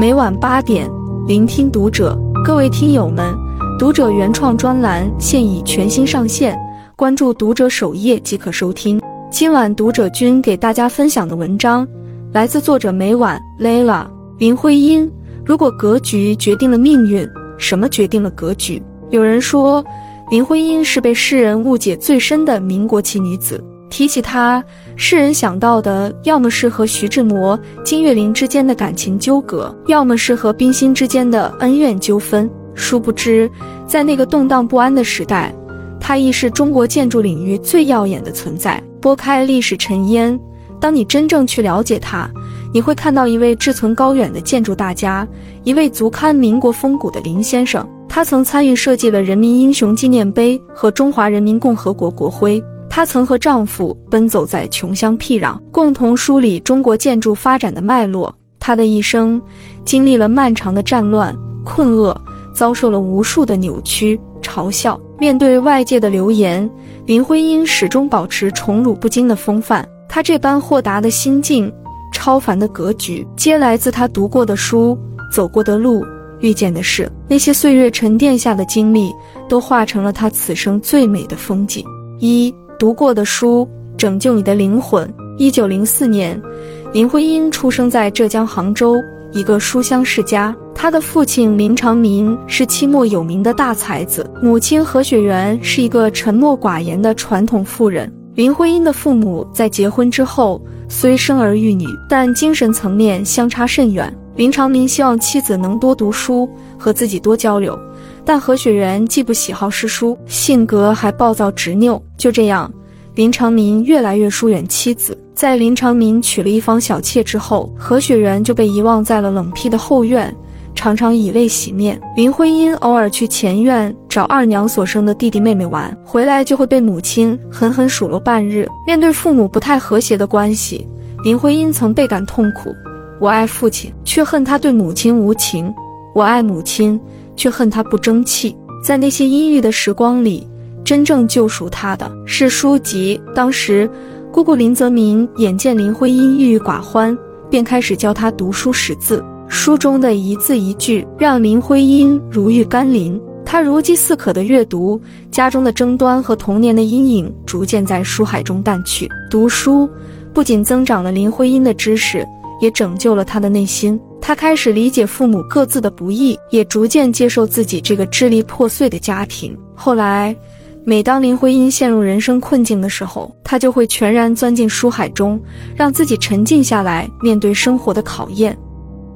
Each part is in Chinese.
每晚八点，聆听读者。各位听友们，读者原创专栏现已全新上线，关注读者首页即可收听。今晚读者君给大家分享的文章来自作者每晚 Layla 林徽因。如果格局决定了命运，什么决定了格局？有人说，林徽因是被世人误解最深的民国奇女子。提起她，世人想到的要么是和徐志摩、金岳霖之间的感情纠葛，要么是和冰心之间的恩怨纠纷。殊不知，在那个动荡不安的时代，他亦是中国建筑领域最耀眼的存在。拨开历史尘烟，当你真正去了解他，你会看到一位志存高远的建筑大家，一位足堪民国风骨的林先生。他曾参与设计了人民英雄纪念碑和中华人民共和国国徽。她曾和丈夫奔走在穷乡僻壤，共同梳理中国建筑发展的脉络。她的一生经历了漫长的战乱、困厄，遭受了无数的扭曲、嘲笑。面对外界的流言，林徽因始终保持宠辱不惊的风范。她这般豁达的心境、超凡的格局，皆来自她读过的书、走过的路、遇见的事。那些岁月沉淀下的经历，都化成了她此生最美的风景。一读过的书，拯救你的灵魂。一九零四年，林徽因出生在浙江杭州一个书香世家。她的父亲林长民是清末有名的大才子，母亲何雪媛是一个沉默寡言的传统妇人。林徽因的父母在结婚之后虽生儿育女，但精神层面相差甚远。林长民希望妻子能多读书，和自己多交流。但何雪媛既不喜好诗书，性格还暴躁执拗。就这样，林长民越来越疏远妻子。在林长民娶了一房小妾之后，何雪媛就被遗忘在了冷僻的后院，常常以泪洗面。林徽因偶尔去前院找二娘所生的弟弟妹妹玩，回来就会被母亲狠狠数落半日。面对父母不太和谐的关系，林徽因曾倍感痛苦。我爱父亲，却恨他对母亲无情；我爱母亲。却恨他不争气。在那些阴郁的时光里，真正救赎他的是书籍。当时，姑姑林则民眼见林徽因郁郁寡欢，便开始教她读书识字。书中的一字一句，让林徽因如遇甘霖。她如饥似渴的阅读，家中的争端和童年的阴影逐渐在书海中淡去。读书不仅增长了林徽因的知识，也拯救了她的内心。他开始理解父母各自的不易，也逐渐接受自己这个支离破碎的家庭。后来，每当林徽因陷入人生困境的时候，他就会全然钻进书海中，让自己沉静下来，面对生活的考验。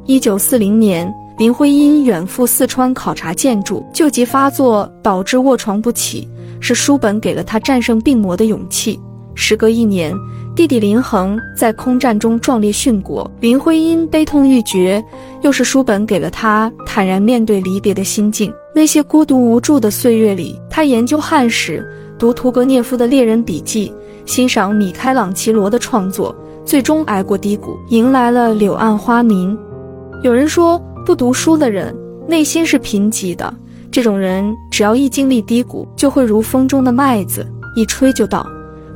一九四零年，林徽因远赴四川考察建筑，旧疾发作导致卧床不起，是书本给了他战胜病魔的勇气。时隔一年。弟弟林恒在空战中壮烈殉国，林徽因悲痛欲绝，又是书本给了她坦然面对离别的心境。那些孤独无助的岁月里，他研究汉史，读屠格涅夫的《猎人笔记》，欣赏米开朗琪罗的创作，最终挨过低谷，迎来了柳暗花明。有人说，不读书的人内心是贫瘠的，这种人只要一经历低谷，就会如风中的麦子，一吹就倒。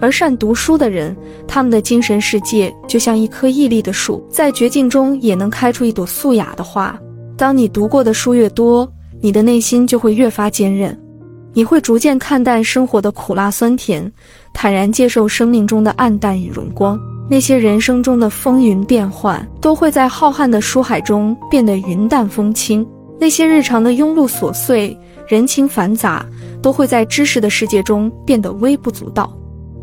而善读书的人，他们的精神世界就像一棵屹立的树，在绝境中也能开出一朵素雅的花。当你读过的书越多，你的内心就会越发坚韧，你会逐渐看淡生活的苦辣酸甜，坦然接受生命中的暗淡与荣光。那些人生中的风云变幻，都会在浩瀚的书海中变得云淡风轻；那些日常的庸碌琐碎、人情繁杂，都会在知识的世界中变得微不足道。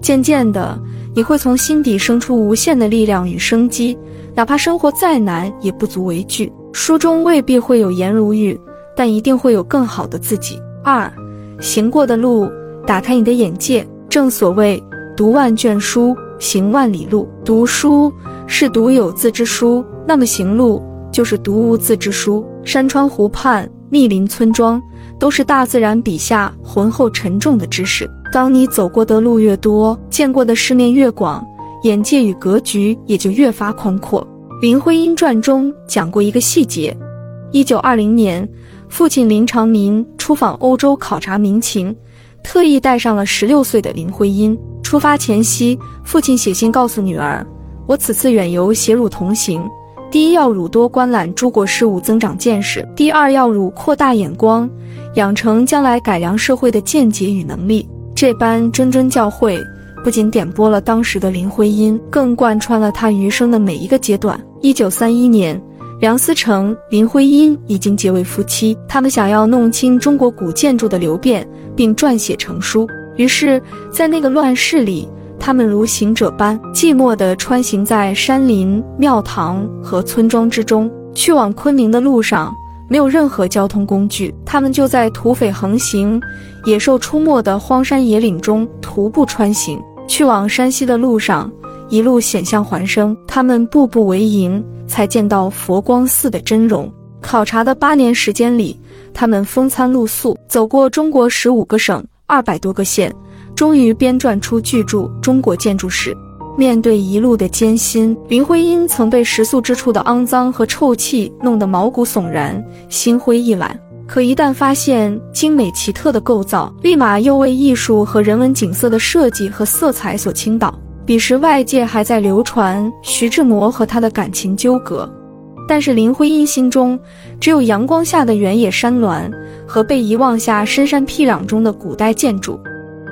渐渐的，你会从心底生出无限的力量与生机，哪怕生活再难，也不足为惧。书中未必会有颜如玉，但一定会有更好的自己。二，行过的路，打开你的眼界。正所谓，读万卷书，行万里路。读书是读有字之书，那么行路就是读无字之书。山川湖畔，密林村庄，都是大自然笔下浑厚沉重的知识。当你走过的路越多，见过的世面越广，眼界与格局也就越发宽阔。林徽因传中讲过一个细节：一九二零年，父亲林长民出访欧洲考察民情，特意带上了十六岁的林徽因。出发前夕，父亲写信告诉女儿：“我此次远游携汝同行，第一要汝多观览诸国事务，增长见识；第二要汝扩大眼光，养成将来改良社会的见解与能力。这般谆谆教诲，不仅点拨了当时的林徽因，更贯穿了她余生的每一个阶段。一九三一年。梁思成、林徽因已经结为夫妻，他们想要弄清中国古建筑的流变，并撰写成书。于是，在那个乱世里，他们如行者般寂寞地穿行在山林、庙堂和村庄之中。去往昆明的路上没有任何交通工具，他们就在土匪横行、野兽出没的荒山野岭中徒步穿行。去往山西的路上，一路险象环生，他们步步为营。才见到佛光寺的真容。考察的八年时间里，他们风餐露宿，走过中国十五个省、二百多个县，终于编撰出巨著《中国建筑史》。面对一路的艰辛，林徽因曾被食宿之处的肮脏和臭气弄得毛骨悚然、心灰意懒。可一旦发现精美奇特的构造，立马又为艺术和人文景色的设计和色彩所倾倒。彼时外界还在流传徐志摩和他的感情纠葛，但是林徽因心中只有阳光下的原野山峦和被遗忘下深山僻壤中的古代建筑，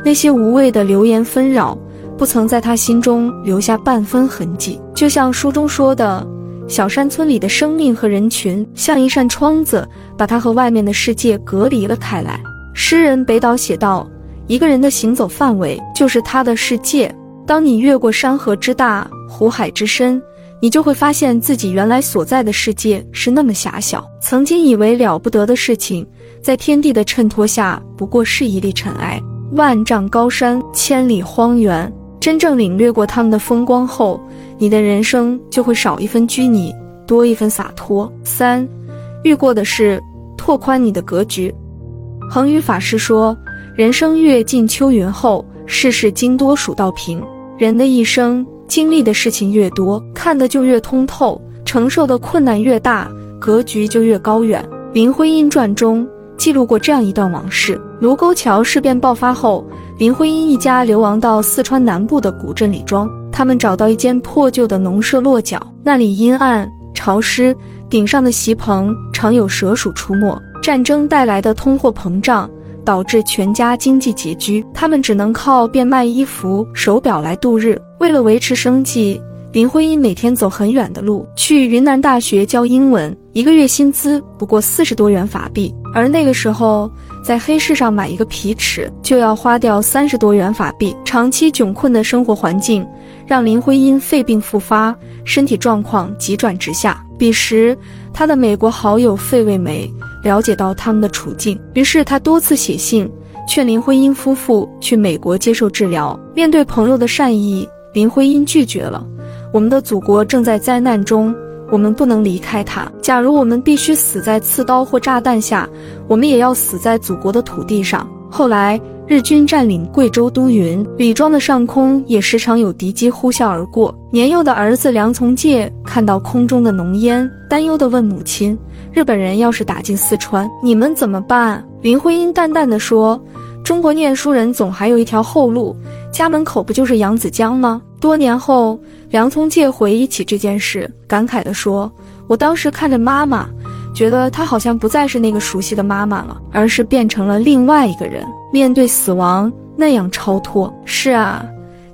那些无谓的流言纷扰不曾在他心中留下半分痕迹。就像书中说的，小山村里的生命和人群像一扇窗子，把他和外面的世界隔离了开来。诗人北岛写道：“一个人的行走范围就是他的世界。”当你越过山河之大，湖海之深，你就会发现自己原来所在的世界是那么狭小。曾经以为了不得的事情，在天地的衬托下，不过是一粒尘埃。万丈高山，千里荒原，真正领略过他们的风光后，你的人生就会少一分拘泥，多一分洒脱。三，遇过的事，拓宽你的格局。恒宇法师说：“人生越近秋云后，世事经多数道平。”人的一生经历的事情越多，看得就越通透，承受的困难越大，格局就越高远。林徽因传中记录过这样一段往事：卢沟桥事变爆发后，林徽因一家流亡到四川南部的古镇李庄。他们找到一间破旧的农舍落脚，那里阴暗潮湿，顶上的席棚常有蛇鼠出没。战争带来的通货膨胀。导致全家经济拮据，他们只能靠变卖衣服、手表来度日。为了维持生计，林徽因每天走很远的路去云南大学教英文，一个月薪资不过四十多元法币。而那个时候，在黑市上买一个皮尺就要花掉三十多元法币。长期窘困的生活环境让林徽因肺病复发，身体状况急转直下。彼时，她的美国好友费慰梅。了解到他们的处境，于是他多次写信劝林徽因夫妇去美国接受治疗。面对朋友的善意，林徽因拒绝了。我们的祖国正在灾难中，我们不能离开它。假如我们必须死在刺刀或炸弹下，我们也要死在祖国的土地上。后来，日军占领贵州都匀，李庄的上空也时常有敌机呼啸而过。年幼的儿子梁从诫看到空中的浓烟，担忧地问母亲。日本人要是打进四川，你们怎么办？林徽因淡淡的说：“中国念书人总还有一条后路，家门口不就是扬子江吗？”多年后，梁从诫回忆起这件事，感慨地说：“我当时看着妈妈，觉得她好像不再是那个熟悉的妈妈了，而是变成了另外一个人，面对死亡那样超脱。”是啊，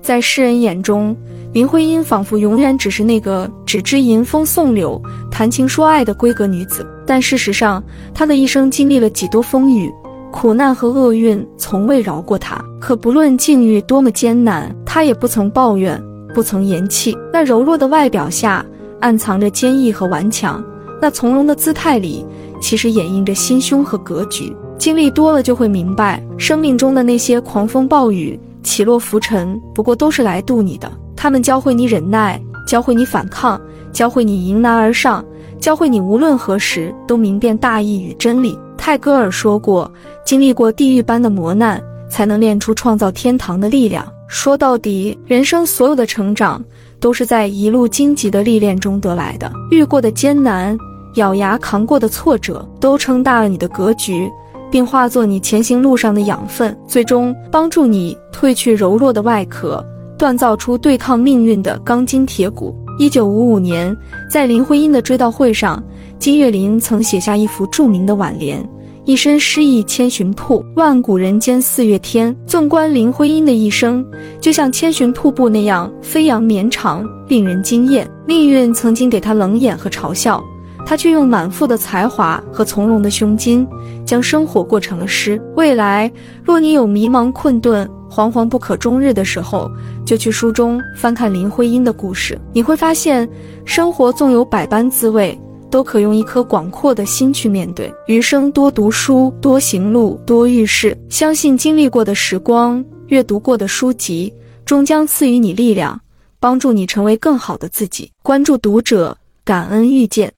在世人眼中。林徽因仿佛永远只是那个只知吟风送柳、谈情说爱的闺阁女子，但事实上，她的一生经历了几多风雨、苦难和厄运，从未饶过她。可不论境遇多么艰难，他也不曾抱怨，不曾言弃。那柔弱的外表下，暗藏着坚毅和顽强；那从容的姿态里，其实掩映着心胸和格局。经历多了，就会明白，生命中的那些狂风暴雨、起落浮沉，不过都是来渡你的。他们教会你忍耐，教会你反抗，教会你迎难而上，教会你无论何时都明辨大义与真理。泰戈尔说过：“经历过地狱般的磨难，才能练出创造天堂的力量。”说到底，人生所有的成长都是在一路荆棘的历练中得来的。遇过的艰难，咬牙扛过的挫折，都撑大了你的格局，并化作你前行路上的养分，最终帮助你褪去柔弱的外壳。锻造出对抗命运的钢筋铁骨。一九五五年，在林徽因的追悼会上，金岳霖曾写下一幅著名的挽联：“一身诗意千寻瀑，万古人间四月天。”纵观林徽因的一生，就像千寻瀑布那样飞扬绵长，令人惊艳。命运曾经给她冷眼和嘲笑，她却用满腹的才华和从容的胸襟，将生活过成了诗。未来，若你有迷茫困顿，惶惶不可终日的时候，就去书中翻看林徽因的故事，你会发现，生活纵有百般滋味，都可用一颗广阔的心去面对。余生多读书，多行路，多遇事，相信经历过的时光，阅读过的书籍，终将赐予你力量，帮助你成为更好的自己。关注读者，感恩遇见。